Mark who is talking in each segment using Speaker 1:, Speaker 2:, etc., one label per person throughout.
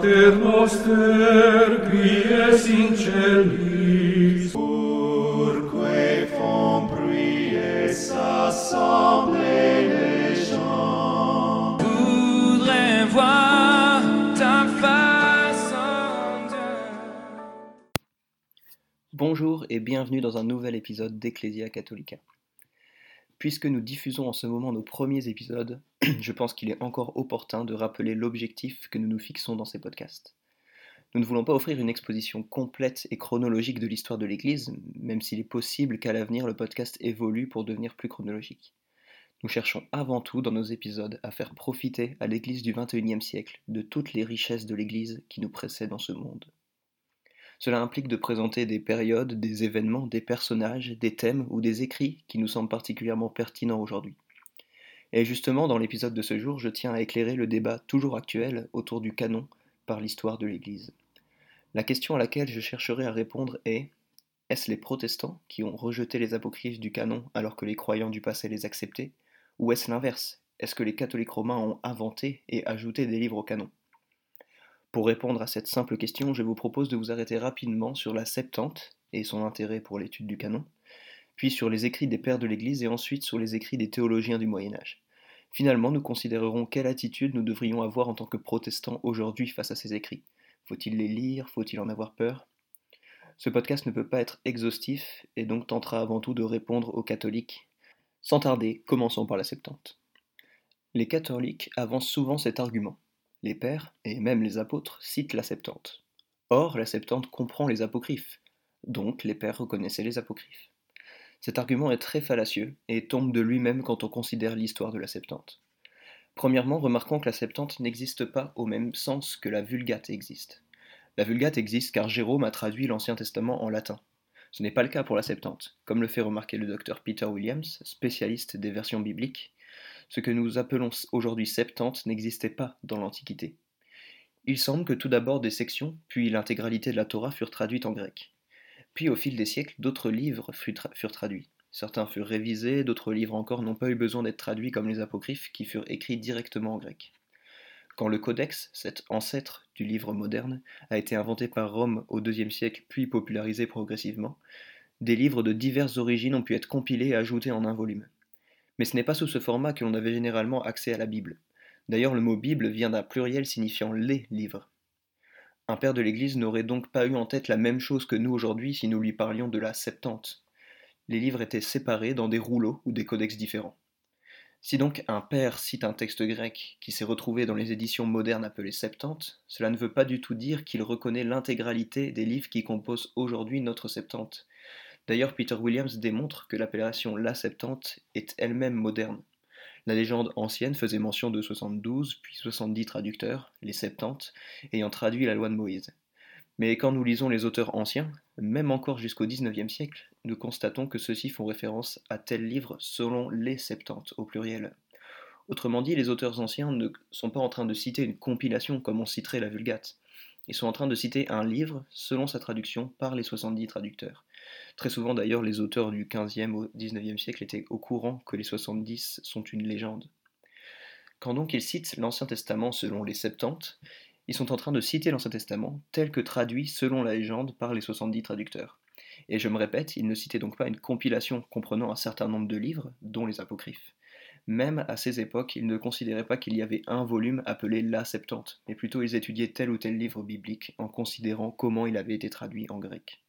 Speaker 1: Pater noster, qui es in celis,
Speaker 2: Purque font prier assemblée les gens.
Speaker 3: voudrais voir ta face en Dieu.
Speaker 4: Bonjour et bienvenue dans un nouvel épisode d'Ecclesia Catholica. Puisque nous diffusons en ce moment nos premiers épisodes, je pense qu'il est encore opportun de rappeler l'objectif que nous nous fixons dans ces podcasts. Nous ne voulons pas offrir une exposition complète et chronologique de l'histoire de l'Église, même s'il est possible qu'à l'avenir le podcast évolue pour devenir plus chronologique. Nous cherchons avant tout dans nos épisodes à faire profiter à l'Église du XXIe siècle de toutes les richesses de l'Église qui nous précèdent dans ce monde. Cela implique de présenter des périodes, des événements, des personnages, des thèmes ou des écrits qui nous semblent particulièrement pertinents aujourd'hui. Et justement, dans l'épisode de ce jour, je tiens à éclairer le débat toujours actuel autour du canon par l'histoire de l'Église. La question à laquelle je chercherai à répondre est est-ce les protestants qui ont rejeté les apocryphes du canon alors que les croyants du passé les acceptaient? Ou est-ce l'inverse? Est-ce que les catholiques romains ont inventé et ajouté des livres au canon? Pour répondre à cette simple question, je vous propose de vous arrêter rapidement sur la Septante et son intérêt pour l'étude du canon, puis sur les écrits des pères de l'Église et ensuite sur les écrits des théologiens du Moyen Âge. Finalement, nous considérerons quelle attitude nous devrions avoir en tant que protestants aujourd'hui face à ces écrits. Faut-il les lire? Faut-il en avoir peur? Ce podcast ne peut pas être exhaustif et donc tentera avant tout de répondre aux catholiques. Sans tarder, commençons par la Septante. Les catholiques avancent souvent cet argument. Les pères, et même les apôtres, citent la Septante. Or, la Septante comprend les apocryphes, donc les pères reconnaissaient les apocryphes. Cet argument est très fallacieux et tombe de lui-même quand on considère l'histoire de la Septante. Premièrement, remarquons que la Septante n'existe pas au même sens que la Vulgate existe. La Vulgate existe car Jérôme a traduit l'Ancien Testament en latin. Ce n'est pas le cas pour la Septante, comme le fait remarquer le docteur Peter Williams, spécialiste des versions bibliques, ce que nous appelons aujourd'hui Septante n'existait pas dans l'Antiquité. Il semble que tout d'abord des sections, puis l'intégralité de la Torah furent traduites en grec. Puis au fil des siècles, d'autres livres furent traduits. Certains furent révisés, d'autres livres encore n'ont pas eu besoin d'être traduits comme les apocryphes qui furent écrits directement en grec. Quand le Codex, cet ancêtre du livre moderne, a été inventé par Rome au IIe siècle puis popularisé progressivement, des livres de diverses origines ont pu être compilés et ajoutés en un volume mais ce n'est pas sous ce format que l'on avait généralement accès à la Bible. D'ailleurs, le mot Bible vient d'un pluriel signifiant les livres. Un père de l'Église n'aurait donc pas eu en tête la même chose que nous aujourd'hui si nous lui parlions de la Septante. Les livres étaient séparés dans des rouleaux ou des codex différents. Si donc un père cite un texte grec qui s'est retrouvé dans les éditions modernes appelées Septante, cela ne veut pas du tout dire qu'il reconnaît l'intégralité des livres qui composent aujourd'hui notre Septante, D'ailleurs, Peter Williams démontre que l'appellation La Septante est elle-même moderne. La légende ancienne faisait mention de 72 puis 70 traducteurs, les Septante, ayant traduit la loi de Moïse. Mais quand nous lisons les auteurs anciens, même encore jusqu'au XIXe siècle, nous constatons que ceux-ci font référence à tel livre selon les Septante au pluriel. Autrement dit, les auteurs anciens ne sont pas en train de citer une compilation comme on citerait la Vulgate. Ils sont en train de citer un livre selon sa traduction par les 70 traducteurs. Très souvent d'ailleurs, les auteurs du 15e au 19e siècle étaient au courant que les 70 sont une légende. Quand donc ils citent l'Ancien Testament selon les Septante, ils sont en train de citer l'Ancien Testament tel que traduit selon la légende par les 70 traducteurs. Et je me répète, ils ne citaient donc pas une compilation comprenant un certain nombre de livres, dont les apocryphes. Même à ces époques, ils ne considéraient pas qu'il y avait un volume appelé la Septante, mais plutôt ils étudiaient tel ou tel livre biblique en considérant comment il avait été traduit en grec.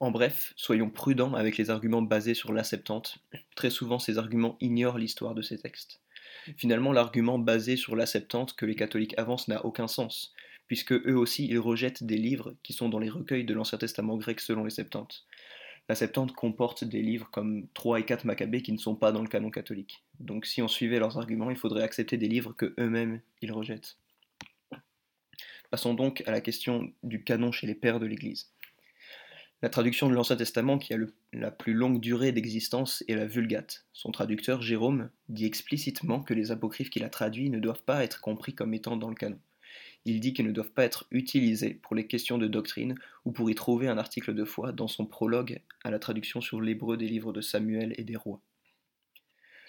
Speaker 4: En bref, soyons prudents avec les arguments basés sur la Septante. Très souvent, ces arguments ignorent l'histoire de ces textes. Finalement, l'argument basé sur la Septante que les catholiques avancent n'a aucun sens, puisque eux aussi ils rejettent des livres qui sont dans les recueils de l'Ancien Testament grec selon les Septante. La Septante comporte des livres comme 3 et 4 Maccabées qui ne sont pas dans le canon catholique. Donc si on suivait leurs arguments, il faudrait accepter des livres que eux-mêmes ils rejettent. Passons donc à la question du canon chez les pères de l'Église. La traduction de l'Ancien Testament qui a la plus longue durée d'existence est la Vulgate. Son traducteur, Jérôme, dit explicitement que les apocryphes qu'il a traduits ne doivent pas être compris comme étant dans le canon. Il dit qu'ils ne doivent pas être utilisés pour les questions de doctrine ou pour y trouver un article de foi dans son prologue à la traduction sur l'hébreu des livres de Samuel et des rois.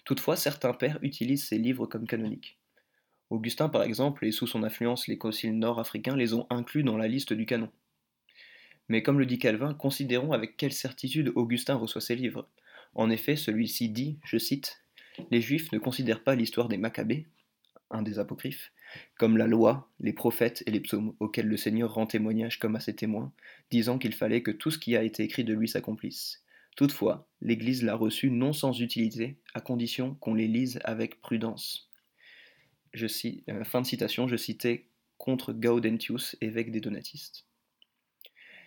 Speaker 4: Toutefois, certains pères utilisent ces livres comme canoniques. Augustin, par exemple, et sous son influence les conciles nord-africains les ont inclus dans la liste du canon. Mais comme le dit Calvin, considérons avec quelle certitude Augustin reçoit ses livres. En effet, celui-ci dit, je cite, Les Juifs ne considèrent pas l'histoire des Maccabées, un des apocryphes, comme la loi, les prophètes et les psaumes, auxquels le Seigneur rend témoignage comme à ses témoins, disant qu'il fallait que tout ce qui a été écrit de lui s'accomplisse. Toutefois, l'Église l'a reçu non sans utilité, à condition qu'on les lise avec prudence. Euh, fin de citation, je citais contre Gaudentius, évêque des Donatistes.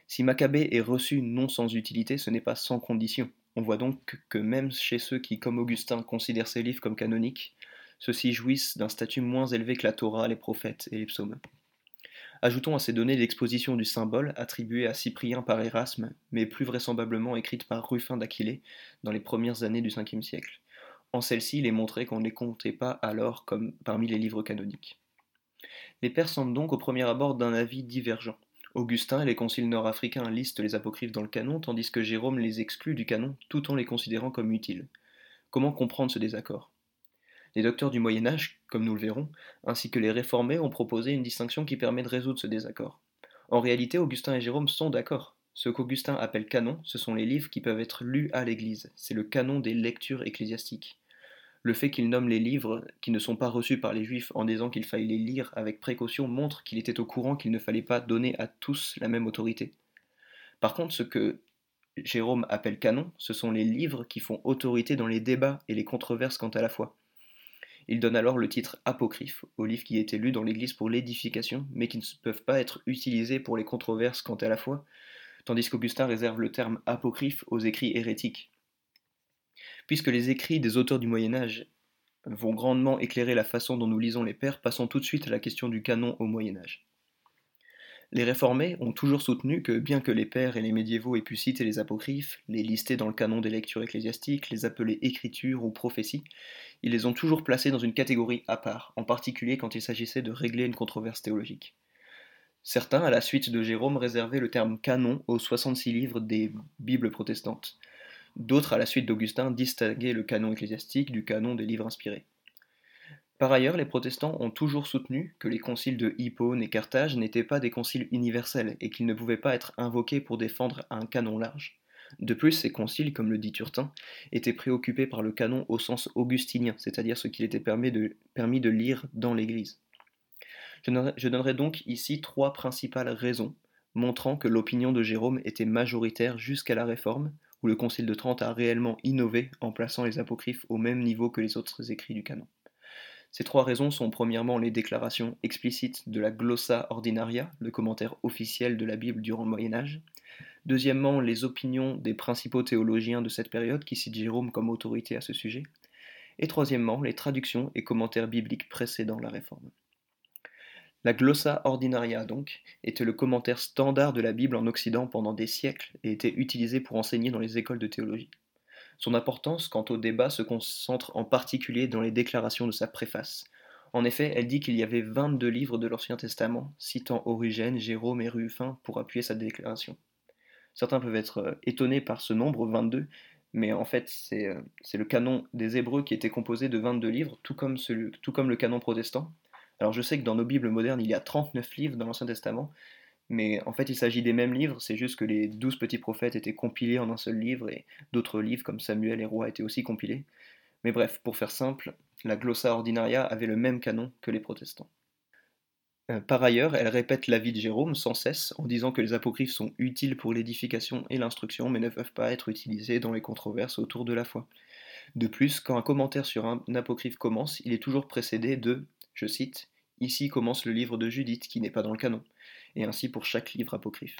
Speaker 4: Si Maccabée est reçu non sans utilité, ce n'est pas sans condition. On voit donc que même chez ceux qui, comme Augustin, considèrent ces livres comme canoniques, ceux-ci jouissent d'un statut moins élevé que la Torah, les prophètes et les psaumes. Ajoutons à ces données l'exposition du symbole attribuée à Cyprien par Erasme, mais plus vraisemblablement écrite par Ruffin d'Aquilée dans les premières années du Ve siècle. En celle-ci, il est montré qu'on ne les comptait pas alors comme parmi les livres canoniques. Les pères semblent donc au premier abord d'un avis divergent. Augustin et les conciles nord-africains listent les apocryphes dans le canon, tandis que Jérôme les exclut du canon tout en les considérant comme utiles. Comment comprendre ce désaccord? Les docteurs du Moyen Âge, comme nous le verrons, ainsi que les réformés ont proposé une distinction qui permet de résoudre ce désaccord. En réalité, Augustin et Jérôme sont d'accord. Ce qu'Augustin appelle canon, ce sont les livres qui peuvent être lus à l'Église. C'est le canon des lectures ecclésiastiques le fait qu'il nomme les livres qui ne sont pas reçus par les Juifs en disant qu'il fallait les lire avec précaution montre qu'il était au courant qu'il ne fallait pas donner à tous la même autorité. Par contre, ce que Jérôme appelle canon, ce sont les livres qui font autorité dans les débats et les controverses quant à la foi. Il donne alors le titre apocryphe aux livres qui étaient lus dans l'Église pour l'édification, mais qui ne peuvent pas être utilisés pour les controverses quant à la foi, tandis qu'Augustin réserve le terme apocryphe aux écrits hérétiques. Puisque les écrits des auteurs du Moyen Âge vont grandement éclairer la façon dont nous lisons les pères, passons tout de suite à la question du canon au Moyen Âge. Les réformés ont toujours soutenu que, bien que les pères et les médiévaux aient pu citer les apocryphes, les lister dans le canon des lectures ecclésiastiques, les appeler écritures ou prophéties, ils les ont toujours placés dans une catégorie à part, en particulier quand il s'agissait de régler une controverse théologique. Certains, à la suite de Jérôme, réservaient le terme canon aux 66 livres des Bibles protestantes, D'autres, à la suite d'Augustin, distinguaient le canon ecclésiastique du canon des livres inspirés. Par ailleurs, les protestants ont toujours soutenu que les conciles de Hippone et Carthage n'étaient pas des conciles universels et qu'ils ne pouvaient pas être invoqués pour défendre un canon large. De plus, ces conciles, comme le dit Turtin, étaient préoccupés par le canon au sens augustinien, c'est-à-dire ce qu'il était permis de, lire dans l'Église. Je donnerai donc ici trois principales raisons montrant que l'opinion de Jérôme était majoritaire jusqu'à la Réforme, où le Concile de Trente a réellement innové en plaçant les apocryphes au même niveau que les autres écrits du canon. Ces trois raisons sont premièrement les déclarations explicites de la Glossa Ordinaria, le commentaire officiel de la Bible durant le Moyen Âge, deuxièmement les opinions des principaux théologiens de cette période qui citent Jérôme comme autorité à ce sujet, et troisièmement les traductions et commentaires bibliques précédant la Réforme. La glossa ordinaria, donc, était le commentaire standard de la Bible en Occident pendant des siècles et était utilisé pour enseigner dans les écoles de théologie. Son importance quant au débat se concentre en particulier dans les déclarations de sa préface. En effet, elle dit qu'il y avait 22 livres de l'Ancien Testament, citant Origène, Jérôme et Rufin pour appuyer sa déclaration. Certains peuvent être euh, étonnés par ce nombre, 22, mais en fait, euh, c'est le canon des Hébreux qui était composé de 22 livres, tout comme le canon protestant, alors je sais que dans nos Bibles modernes, il y a 39 livres dans l'Ancien Testament, mais en fait il s'agit des mêmes livres, c'est juste que les 12 petits prophètes étaient compilés en un seul livre et d'autres livres comme Samuel et Roi étaient aussi compilés. Mais bref, pour faire simple, la Glossa Ordinaria avait le même canon que les protestants. Euh, par ailleurs, elle répète l'avis de Jérôme sans cesse en disant que les apocryphes sont utiles pour l'édification et l'instruction, mais ne peuvent pas être utilisés dans les controverses autour de la foi. De plus, quand un commentaire sur un apocryphe commence, il est toujours précédé de je cite, Ici commence le livre de Judith qui n'est pas dans le canon, et ainsi pour chaque livre apocryphe.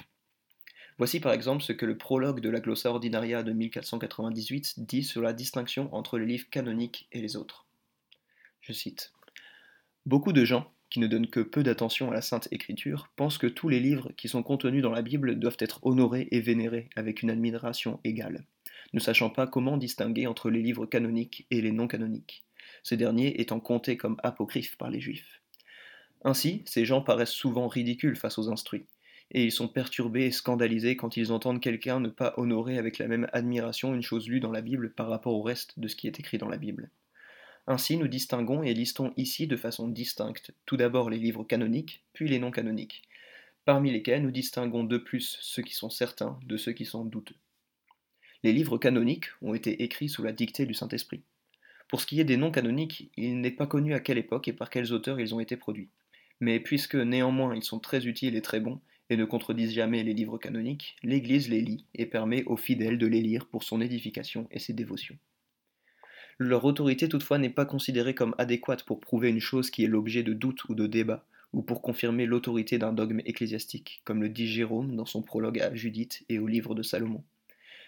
Speaker 4: Voici par exemple ce que le prologue de la Glossa Ordinaria de 1498 dit sur la distinction entre les livres canoniques et les autres. Je cite Beaucoup de gens, qui ne donnent que peu d'attention à la Sainte Écriture, pensent que tous les livres qui sont contenus dans la Bible doivent être honorés et vénérés avec une admiration égale, ne sachant pas comment distinguer entre les livres canoniques et les non canoniques ces derniers étant comptés comme apocryphes par les Juifs. Ainsi, ces gens paraissent souvent ridicules face aux instruits, et ils sont perturbés et scandalisés quand ils entendent quelqu'un ne pas honorer avec la même admiration une chose lue dans la Bible par rapport au reste de ce qui est écrit dans la Bible. Ainsi, nous distinguons et listons ici de façon distincte tout d'abord les livres canoniques, puis les non canoniques, parmi lesquels nous distinguons de plus ceux qui sont certains de ceux qui sont douteux. Les livres canoniques ont été écrits sous la dictée du Saint-Esprit. Pour ce qui est des non canoniques, il n'est pas connu à quelle époque et par quels auteurs ils ont été produits. Mais puisque néanmoins ils sont très utiles et très bons, et ne contredisent jamais les livres canoniques, l'Église les lit et permet aux fidèles de les lire pour son édification et ses dévotions. Leur autorité toutefois n'est pas considérée comme adéquate pour prouver une chose qui est l'objet de doute ou de débat, ou pour confirmer l'autorité d'un dogme ecclésiastique, comme le dit Jérôme dans son prologue à Judith et au livre de Salomon.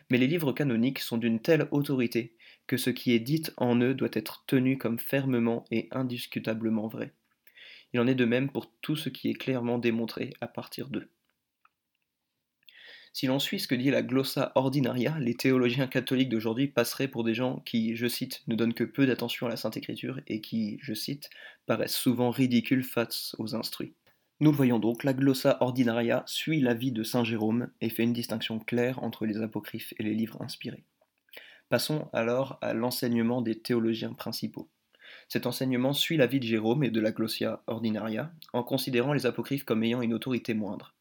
Speaker 4: Mais les livres canoniques sont d'une telle autorité que ce qui est dit en eux doit être tenu comme fermement et indiscutablement vrai. Il en est de même pour tout ce qui est clairement démontré à partir d'eux. Si l'on suit ce que dit la glossa ordinaria, les théologiens catholiques d'aujourd'hui passeraient pour des gens qui, je cite, ne donnent que peu d'attention à la Sainte Écriture et qui, je cite, paraissent souvent ridicules face aux instruits. Nous le voyons donc, la glossa ordinaria suit l'avis de Saint Jérôme et fait une distinction claire entre les apocryphes et les livres inspirés. Passons alors à l'enseignement des théologiens principaux. Cet enseignement suit l'avis de Jérôme et de la glossia ordinaria en considérant les apocryphes comme ayant une autorité moindre.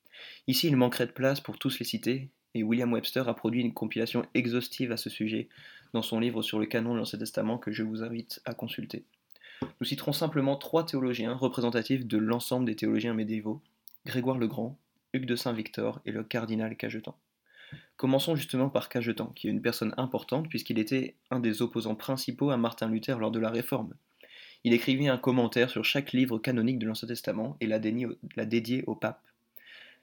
Speaker 4: Ici, il manquerait de place pour tous les citer, et William Webster a produit une compilation exhaustive à ce sujet dans son livre sur le canon de l'Ancien Testament que je vous invite à consulter. Nous citerons simplement trois théologiens représentatifs de l'ensemble des théologiens médiévaux, Grégoire le Grand, Hugues de Saint-Victor et le cardinal Cajetan. Commençons justement par Cajetan, qui est une personne importante puisqu'il était un des opposants principaux à Martin Luther lors de la Réforme. Il écrivit un commentaire sur chaque livre canonique de l'Ancien Testament et l'a dédié au pape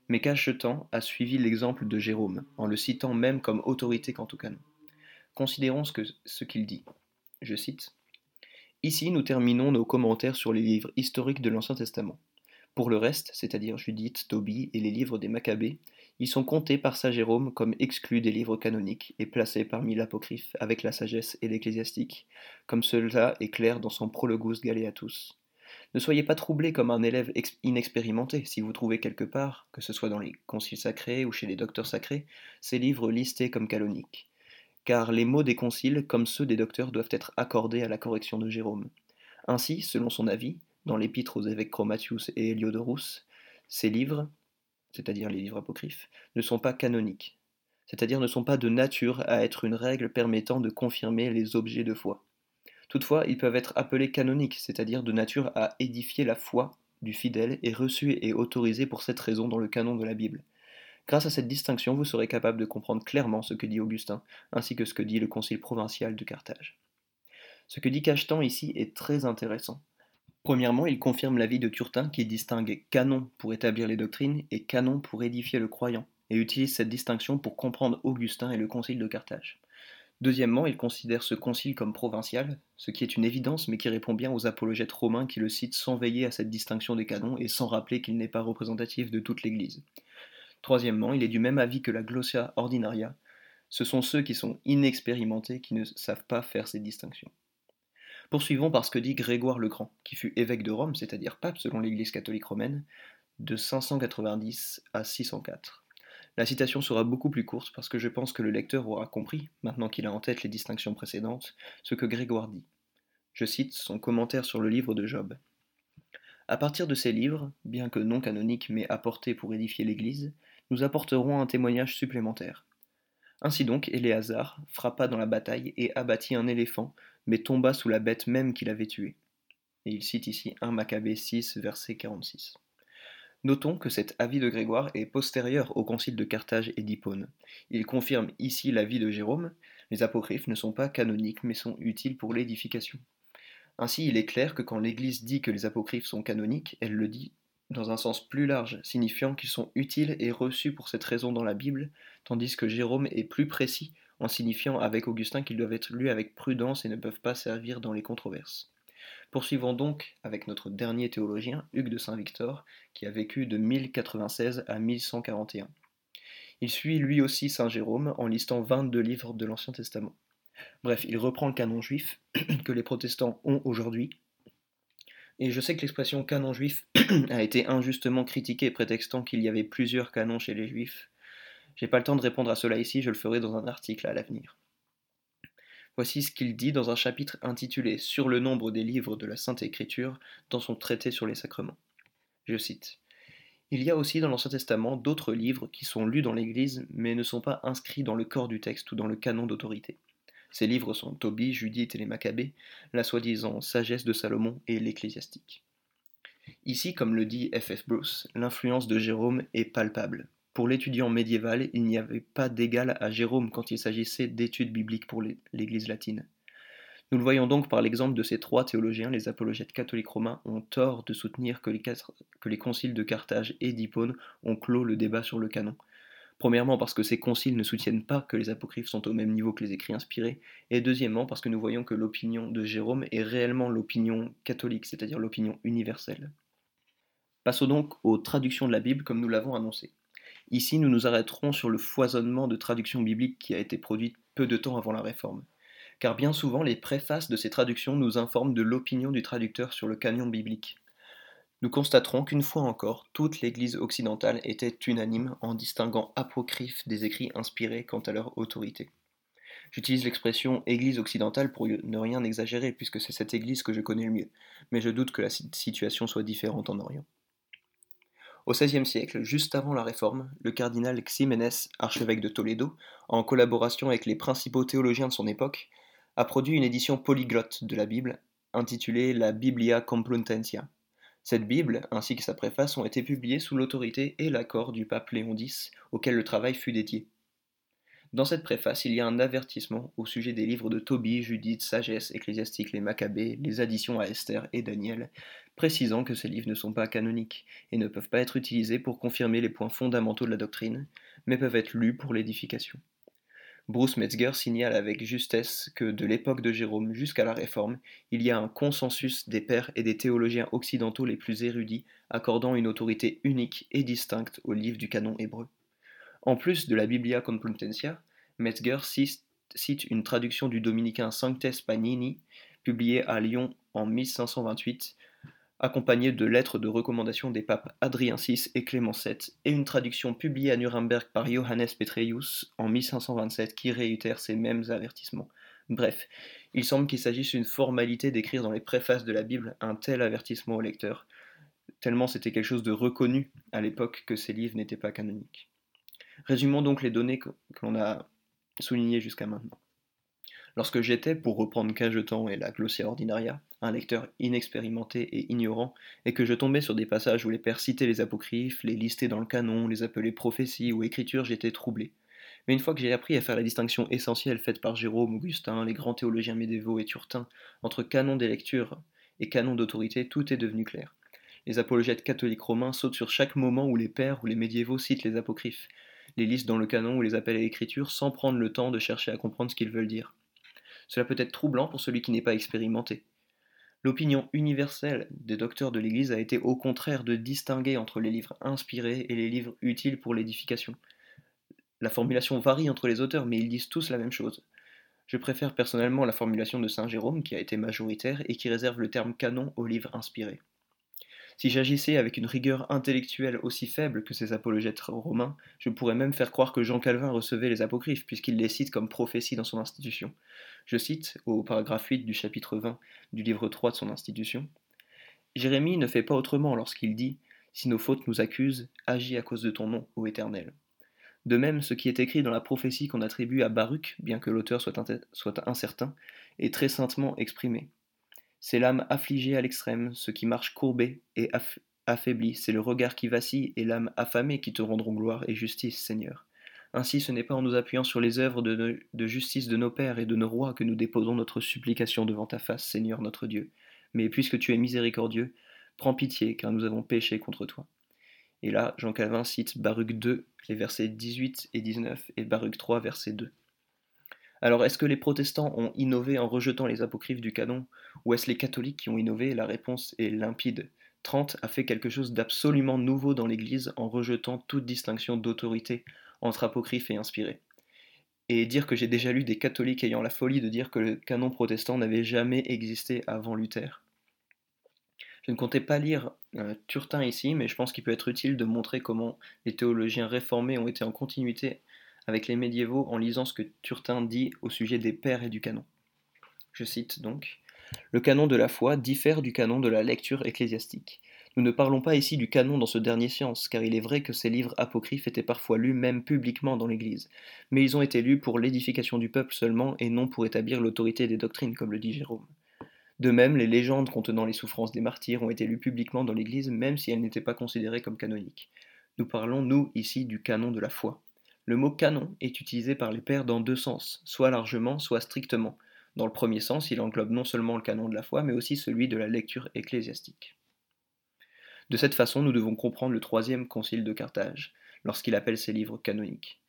Speaker 4: mais Cachetan a suivi l'exemple de Jérôme, en le citant même comme autorité quant au canon. Considérons ce qu'il dit. Je cite Ici, nous terminons nos commentaires sur les livres historiques de l'Ancien Testament. Pour le reste, c'est-à-dire Judith, Tobie et les livres des Maccabées, ils sont comptés par saint Jérôme comme exclus des livres canoniques et placés parmi l'apocryphe avec la sagesse et l'ecclésiastique, comme cela est clair dans son Prologus Galeatus. Ne soyez pas troublés comme un élève inexpérimenté si vous trouvez quelque part, que ce soit dans les conciles sacrés ou chez les docteurs sacrés, ces livres listés comme canoniques. Car les mots des conciles, comme ceux des docteurs, doivent être accordés à la correction de Jérôme. Ainsi, selon son avis, dans l'épître aux évêques Chromatius et Héliodorus, ces livres, c'est-à-dire les livres apocryphes, ne sont pas canoniques, c'est-à-dire ne sont pas de nature à être une règle permettant de confirmer les objets de foi. Toutefois, ils peuvent être appelés canoniques, c'est-à-dire de nature à édifier la foi du fidèle et reçus et autorisés pour cette raison dans le canon de la Bible. Grâce à cette distinction, vous serez capable de comprendre clairement ce que dit Augustin, ainsi que ce que dit le Concile provincial de Carthage. Ce que dit Cachetan ici est très intéressant. Premièrement, il confirme l'avis de Turtin qui distingue canon pour établir les doctrines et canon pour édifier le croyant, et utilise cette distinction pour comprendre Augustin et le Concile de Carthage. Deuxièmement, il considère ce concile comme provincial, ce qui est une évidence mais qui répond bien aux apologètes romains qui le citent sans veiller à cette distinction des canons et sans rappeler qu'il n'est pas représentatif de toute l'Église. Troisièmement, il est du même avis que la glossia ordinaria, ce sont ceux qui sont inexpérimentés qui ne savent pas faire ces distinctions. Poursuivons par ce que dit Grégoire le Grand, qui fut évêque de Rome, c'est-à-dire pape selon l'Église catholique romaine, de 590 à 604. La citation sera beaucoup plus courte parce que je pense que le lecteur aura compris, maintenant qu'il a en tête les distinctions précédentes, ce que Grégoire dit. Je cite son commentaire sur le livre de Job. À partir de ces livres, bien que non canoniques mais apportés pour édifier l'Église, nous apporterons un témoignage supplémentaire. Ainsi donc, Éléazar frappa dans la bataille et abattit un éléphant, mais tomba sous la bête même qu'il avait tuée. Et il cite ici 1 Maccabée 6, verset 46. Notons que cet avis de Grégoire est postérieur au concile de Carthage et d'Hippone. Il confirme ici l'avis de Jérôme, les apocryphes ne sont pas canoniques mais sont utiles pour l'édification. Ainsi, il est clair que quand l'Église dit que les apocryphes sont canoniques, elle le dit dans un sens plus large, signifiant qu'ils sont utiles et reçus pour cette raison dans la Bible, tandis que Jérôme est plus précis en signifiant avec Augustin qu'ils doivent être lus avec prudence et ne peuvent pas servir dans les controverses. Poursuivons donc avec notre dernier théologien, Hugues de Saint-Victor, qui a vécu de 1096 à 1141. Il suit lui aussi Saint Jérôme en listant 22 livres de l'Ancien Testament. Bref, il reprend le canon juif que les protestants ont aujourd'hui. Et je sais que l'expression canon juif a été injustement critiquée prétextant qu'il y avait plusieurs canons chez les juifs. J'ai pas le temps de répondre à cela ici, je le ferai dans un article à l'avenir. Voici ce qu'il dit dans un chapitre intitulé Sur le nombre des livres de la Sainte Écriture dans son traité sur les sacrements. Je cite. Il y a aussi dans l'Ancien Testament d'autres livres qui sont lus dans l'Église mais ne sont pas inscrits dans le corps du texte ou dans le canon d'autorité. Ces livres sont Tobie, Judith et les Maccabées, la soi-disant sagesse de Salomon et l'Ecclésiastique. Ici, comme le dit F.F. Bruce, l'influence de Jérôme est palpable. Pour l'étudiant médiéval, il n'y avait pas d'égal à Jérôme quand il s'agissait d'études bibliques pour l'Église latine. Nous le voyons donc par l'exemple de ces trois théologiens, les apologètes catholiques romains ont tort de soutenir que les, que les conciles de Carthage et d'Hippone ont clos le débat sur le canon. Premièrement parce que ces conciles ne soutiennent pas que les apocryphes sont au même niveau que les écrits inspirés, et deuxièmement parce que nous voyons que l'opinion de Jérôme est réellement l'opinion catholique, c'est-à-dire l'opinion universelle. Passons donc aux traductions de la Bible comme nous l'avons annoncé. Ici, nous nous arrêterons sur le foisonnement de traductions bibliques qui a été produit peu de temps avant la Réforme car bien souvent les préfaces de ces traductions nous informent de l'opinion du traducteur sur le canon biblique. Nous constaterons qu'une fois encore, toute l'Église occidentale était unanime en distinguant apocryphes des écrits inspirés quant à leur autorité. J'utilise l'expression Église occidentale pour ne rien exagérer, puisque c'est cette Église que je connais le mieux, mais je doute que la situation soit différente en Orient. Au XVIe siècle, juste avant la Réforme, le cardinal Ximénez, archevêque de Toledo, en collaboration avec les principaux théologiens de son époque, a produit une édition polyglotte de la Bible, intitulée la Biblia Complutensia. Cette Bible, ainsi que sa préface, ont été publiées sous l'autorité et l'accord du pape Léon X, auquel le travail fut dédié. Dans cette préface, il y a un avertissement au sujet des livres de Tobie, Judith, Sagesse, Ecclésiastique, les Maccabées, les additions à Esther et Daniel, précisant que ces livres ne sont pas canoniques et ne peuvent pas être utilisés pour confirmer les points fondamentaux de la doctrine, mais peuvent être lus pour l'édification. Bruce Metzger signale avec justesse que de l'époque de Jérôme jusqu'à la Réforme, il y a un consensus des pères et des théologiens occidentaux les plus érudits accordant une autorité unique et distincte au livre du canon hébreu. En plus de la Biblia Complutensia, Metzger cite une traduction du dominicain Sanctes Panini, publiée à Lyon en 1528, accompagné de lettres de recommandation des papes Adrien VI et Clément VII, et une traduction publiée à Nuremberg par Johannes Petreius en 1527 qui réitère ces mêmes avertissements. Bref, il semble qu'il s'agisse d'une formalité d'écrire dans les préfaces de la Bible un tel avertissement au lecteur, tellement c'était quelque chose de reconnu à l'époque que ces livres n'étaient pas canoniques. Résumons donc les données que, l'on a soulignées jusqu'à maintenant. Lorsque j'étais, pour reprendre Cajetan et la Glossia Ordinaria, un lecteur inexpérimenté et ignorant, et que je tombais sur des passages où les pères citaient les apocryphes, les listaient dans le canon, les appelaient prophéties ou écritures, j'étais troublé. Mais une fois que j'ai appris à faire la distinction essentielle faite par Jérôme, Augustin, les grands théologiens médiévaux et Turtin, entre canon des lectures et canon d'autorité, tout est devenu clair. Les apologètes catholiques romains sautent sur chaque moment où les pères ou les médiévaux citent les apocryphes, les listes dans le canon ou les appels à l'écriture sans prendre le temps de chercher à comprendre ce qu'ils veulent dire. Cela peut être troublant pour celui qui n'est pas expérimenté. L'opinion universelle des docteurs de l'Église a été au contraire de distinguer entre les livres inspirés et les livres utiles pour l'édification. La formulation varie entre les auteurs, mais ils disent tous la même chose. Je préfère personnellement la formulation de Saint Jérôme, qui a été majoritaire et qui réserve le terme canon aux livres inspirés. Si j'agissais avec une rigueur intellectuelle aussi faible que ces apologètes romains, je pourrais même faire croire que Jean Calvin recevait les apocryphes, puisqu'il les cite comme prophéties dans son institution. Je cite, au paragraphe 8 du chapitre 20 du livre 3 de son institution, Jérémie ne fait pas autrement lorsqu'il dit Si nos fautes nous accusent, agis à cause de ton nom, ô Éternel. De même, ce qui est écrit dans la prophétie qu'on attribue à Baruch, bien que l'auteur soit, soit incertain, est très saintement exprimé. C'est l'âme affligée à l'extrême, ce qui marche courbé et affaibli, c'est le regard qui vacille et l'âme affamée qui te rendront gloire et justice, Seigneur. Ainsi, ce n'est pas en nous appuyant sur les œuvres de, justice de nos pères et de nos rois que nous déposons notre supplication devant ta face, Seigneur notre Dieu. Mais puisque tu es miséricordieux, prends pitié, car nous avons péché contre toi. Et là, Jean Calvin cite Baruch 2, les versets 18 et 19, et Baruch 3, verset 2. Alors, est-ce que les protestants ont innové en rejetant les apocryphes du canon, ou est-ce les catholiques qui ont innové? La réponse est limpide. Trente a fait quelque chose d'absolument nouveau dans l'Église en rejetant toute distinction d'autorité entre apocryphes et inspirés. Et dire que j'ai déjà lu des catholiques ayant la folie de dire que le canon protestant n'avait jamais existé avant Luther. Je ne comptais pas lire euh, Turtin ici, mais je pense qu'il peut être utile de montrer comment les théologiens réformés ont été en continuité avec les médiévaux en lisant ce que Turtin dit au sujet des pères et du canon. Je cite donc Le canon de la foi diffère du canon de la lecture ecclésiastique. Nous ne parlons pas ici du canon dans ce dernier science, car il est vrai que ces livres apocryphes étaient parfois lus même publiquement dans l'Église, mais ils ont été lus pour l'édification du peuple seulement et non pour établir l'autorité des doctrines, comme le dit Jérôme. De même, les légendes contenant les souffrances des martyrs ont été lues publiquement dans l'Église, même si elles n'étaient pas considérées comme canoniques. Nous parlons, nous, ici, du canon de la foi. Le mot canon est utilisé par les pères dans deux sens, soit largement, soit strictement. Dans le premier sens, il englobe non seulement le canon de la foi, mais aussi celui de la lecture ecclésiastique. De cette façon, nous devons comprendre le troisième concile de Carthage, lorsqu'il appelle ses livres canoniques.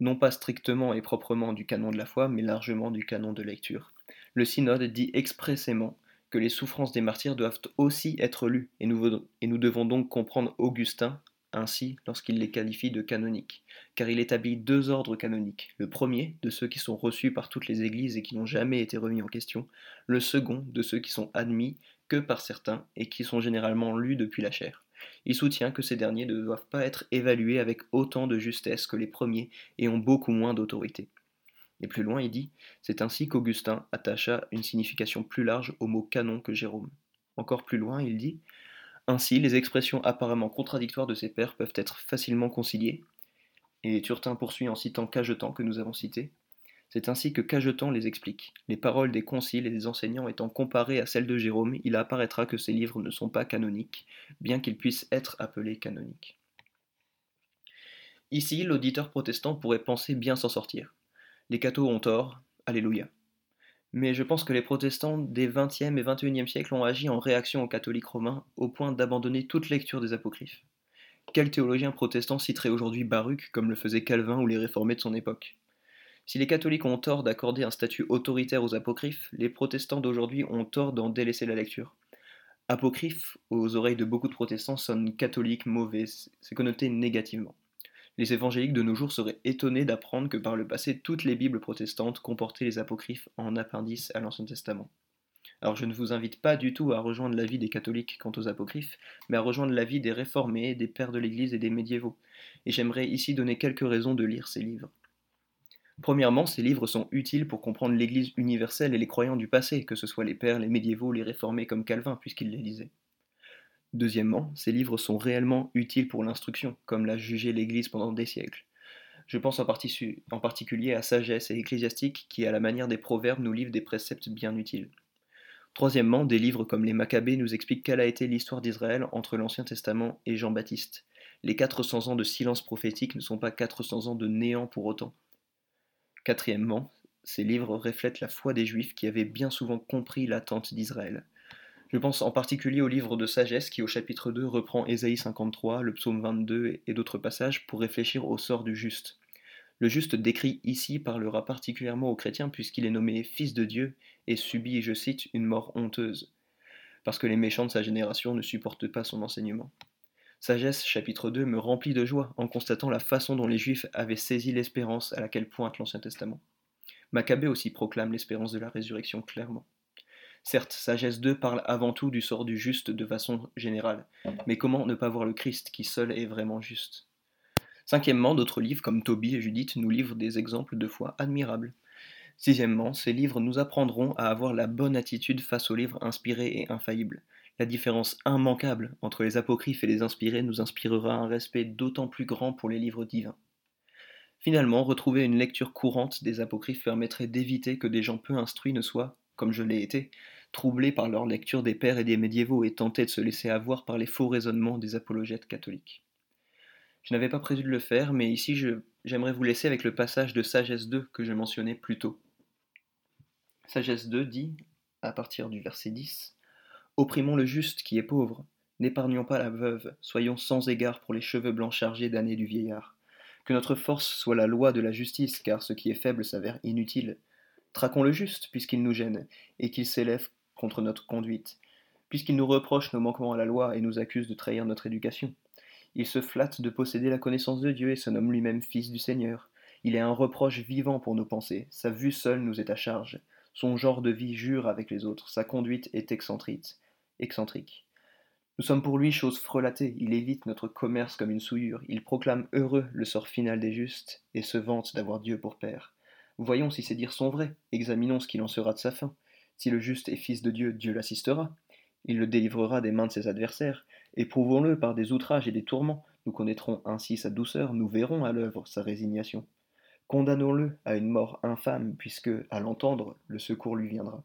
Speaker 4: Non pas strictement et proprement du canon de la foi, mais largement du canon de lecture. Le synode dit expressément que les souffrances des martyrs doivent aussi être lues, et nous, devons donc comprendre Augustin ainsi lorsqu'il les qualifie de canoniques, car il établit deux ordres canoniques, le premier de ceux qui sont reçus par toutes les églises et qui n'ont jamais été remis en question, le second de ceux qui sont admis que par certains et qui sont généralement lus depuis la chair. Il soutient que ces derniers ne doivent pas être évalués avec autant de justesse que les premiers et ont beaucoup moins d'autorité. Et plus loin, il dit C'est ainsi qu'Augustin attacha une signification plus large au mot canon que Jérôme. Encore plus loin, il dit Ainsi, les expressions apparemment contradictoires de ces pères peuvent être facilement conciliées. Et Turtin poursuit en citant Cajetan que nous avons cité c'est ainsi que Cajetan les explique. Les paroles des conciles et des enseignants étant comparées à celles de Jérôme, il apparaîtra que ces livres ne sont pas canoniques, bien qu'ils puissent être appelés canoniques. Ici, l'auditeur protestant pourrait penser bien s'en sortir. Les cathos ont tort, alléluia. Mais je pense que les protestants des XXe et XXIe siècles ont agi en réaction aux catholiques romains au point d'abandonner toute lecture des apocryphes. Quel théologien protestant citerait aujourd'hui Baruch comme le faisait Calvin ou les réformés de son époque? Si les catholiques ont tort d'accorder un statut autoritaire aux apocryphes, les protestants d'aujourd'hui ont tort d'en délaisser la lecture. Apocryphe, aux oreilles de beaucoup de protestants, sonne catholique, mauvais, c'est connoté négativement. Les évangéliques de nos jours seraient étonnés d'apprendre que par le passé, toutes les Bibles protestantes comportaient les apocryphes en appendice à l'Ancien Testament. Alors je ne vous invite pas du tout à rejoindre l'avis des catholiques quant aux apocryphes, mais à rejoindre l'avis des réformés, des pères de l'Église et des médiévaux. Et j'aimerais ici donner quelques raisons de lire ces livres. Premièrement, ces livres sont utiles pour comprendre l'Église universelle et les croyants du passé, que ce soit les pères, les médiévaux, les réformés comme Calvin, puisqu'il les lisait. Deuxièmement, ces livres sont réellement utiles pour l'instruction, comme l'a jugé l'Église pendant des siècles. Je pense en, en, particulier à Sagesse et Ecclésiastique qui, à la manière des proverbes, nous livrent des préceptes bien utiles. Troisièmement, des livres comme les Maccabées nous expliquent quelle a été l'histoire d'Israël entre l'Ancien Testament et Jean-Baptiste. Les 400 ans de silence prophétique ne sont pas 400 ans de néant pour autant. Quatrièmement, ces livres reflètent la foi des Juifs qui avaient bien souvent compris l'attente d'Israël. Je pense en particulier au livre de sagesse qui au chapitre 2 reprend Ésaïe 53, le psaume 22 et d'autres passages pour réfléchir au sort du juste. Le juste décrit ici parlera particulièrement aux chrétiens puisqu'il est nommé fils de Dieu et subit, je cite, une mort honteuse, parce que les méchants de sa génération ne supportent pas son enseignement. Sagesse chapitre 2 me remplit de joie en constatant la façon dont les Juifs avaient saisi l'espérance à laquelle pointe l'Ancien Testament. Maccabée aussi proclame l'espérance de la résurrection clairement. Certes, Sagesse 2 parle avant tout du sort du juste de façon générale, mais comment ne pas voir le Christ qui seul est vraiment juste? Cinquièmement, d'autres livres comme Tobie et Judith nous livrent des exemples de foi admirables. Sixièmement, ces livres nous apprendront à avoir la bonne attitude face aux livres inspirés et infaillibles, la différence immanquable entre les apocryphes et les inspirés nous inspirera un respect d'autant plus grand pour les livres divins. Finalement, retrouver une lecture courante des apocryphes permettrait d'éviter que des gens peu instruits ne soient, comme je l'ai été, troublés par leur lecture des pères et des médiévaux et tentés de se laisser avoir par les faux raisonnements des apologètes catholiques. Je n'avais pas prévu de le faire, mais ici j'aimerais vous laisser avec le passage de Sagesse 2 que je mentionnais plus tôt. Sagesse 2 dit, à partir du verset 10, Opprimons le juste qui est pauvre, n'épargnons pas la veuve, soyons sans égard pour les cheveux blancs chargés d'années du vieillard. Que notre force soit la loi de la justice, car ce qui est faible s'avère inutile. Traquons le juste, puisqu'il nous gêne, et qu'il s'élève contre notre conduite, puisqu'il nous reproche nos manquements à la loi et nous accuse de trahir notre éducation. Il se flatte de posséder la connaissance de Dieu et se nomme lui-même fils du Seigneur. Il est un reproche vivant pour nos pensées, sa vue seule nous est à charge. Son genre de vie jure avec les autres, sa conduite est excentrique excentrique. Nous sommes pour lui chose frelatée, il évite notre commerce comme une souillure, il proclame heureux le sort final des justes, et se vante d'avoir Dieu pour Père. Voyons si ces dires sont vrais, examinons ce qu'il en sera de sa fin. Si le juste est fils de Dieu, Dieu l'assistera. Il le délivrera des mains de ses adversaires. Éprouvons-le par des outrages et des tourments. Nous connaîtrons ainsi sa douceur, nous verrons à l'œuvre sa résignation. Condamnons-le à une mort infâme, puisque, à l'entendre, le secours lui viendra.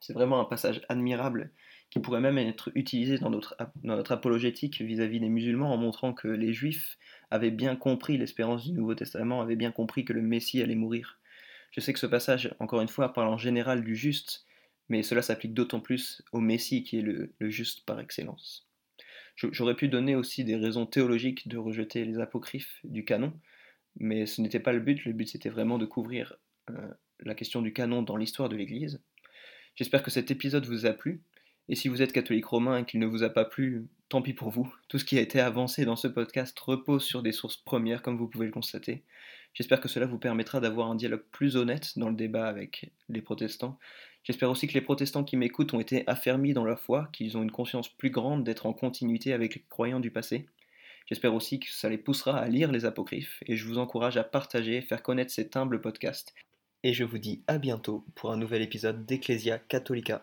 Speaker 4: C'est vraiment un passage admirable qui pourrait même être utilisé dans notre, apologétique vis-à-vis des musulmans en montrant que les juifs avaient bien compris l'espérance du Nouveau Testament, avaient bien compris que le Messie allait mourir. Je sais que ce passage, encore une fois, parle en général du juste, mais cela s'applique d'autant plus au Messie qui est le, le juste par excellence. J'aurais pu donner aussi des raisons théologiques de rejeter les apocryphes du canon, mais ce n'était pas le but, le but c'était vraiment de couvrir euh, la question du canon dans l'histoire de l'Église. J'espère que cet épisode vous a plu, et si vous êtes catholique romain et qu'il ne vous a pas plu, tant pis pour vous. Tout ce qui a été avancé dans ce podcast repose sur des sources premières, comme vous pouvez le constater. J'espère que cela vous permettra d'avoir un dialogue plus honnête dans le débat avec les protestants. J'espère aussi que les protestants qui m'écoutent ont été affermis dans leur foi, qu'ils ont une conscience plus grande d'être en continuité avec les croyants du passé. J'espère aussi que ça les poussera à lire les apocryphes, et je vous encourage à partager et faire connaître cet humble podcast. Et je vous dis à bientôt pour un nouvel épisode d'Ecclesia Catholica.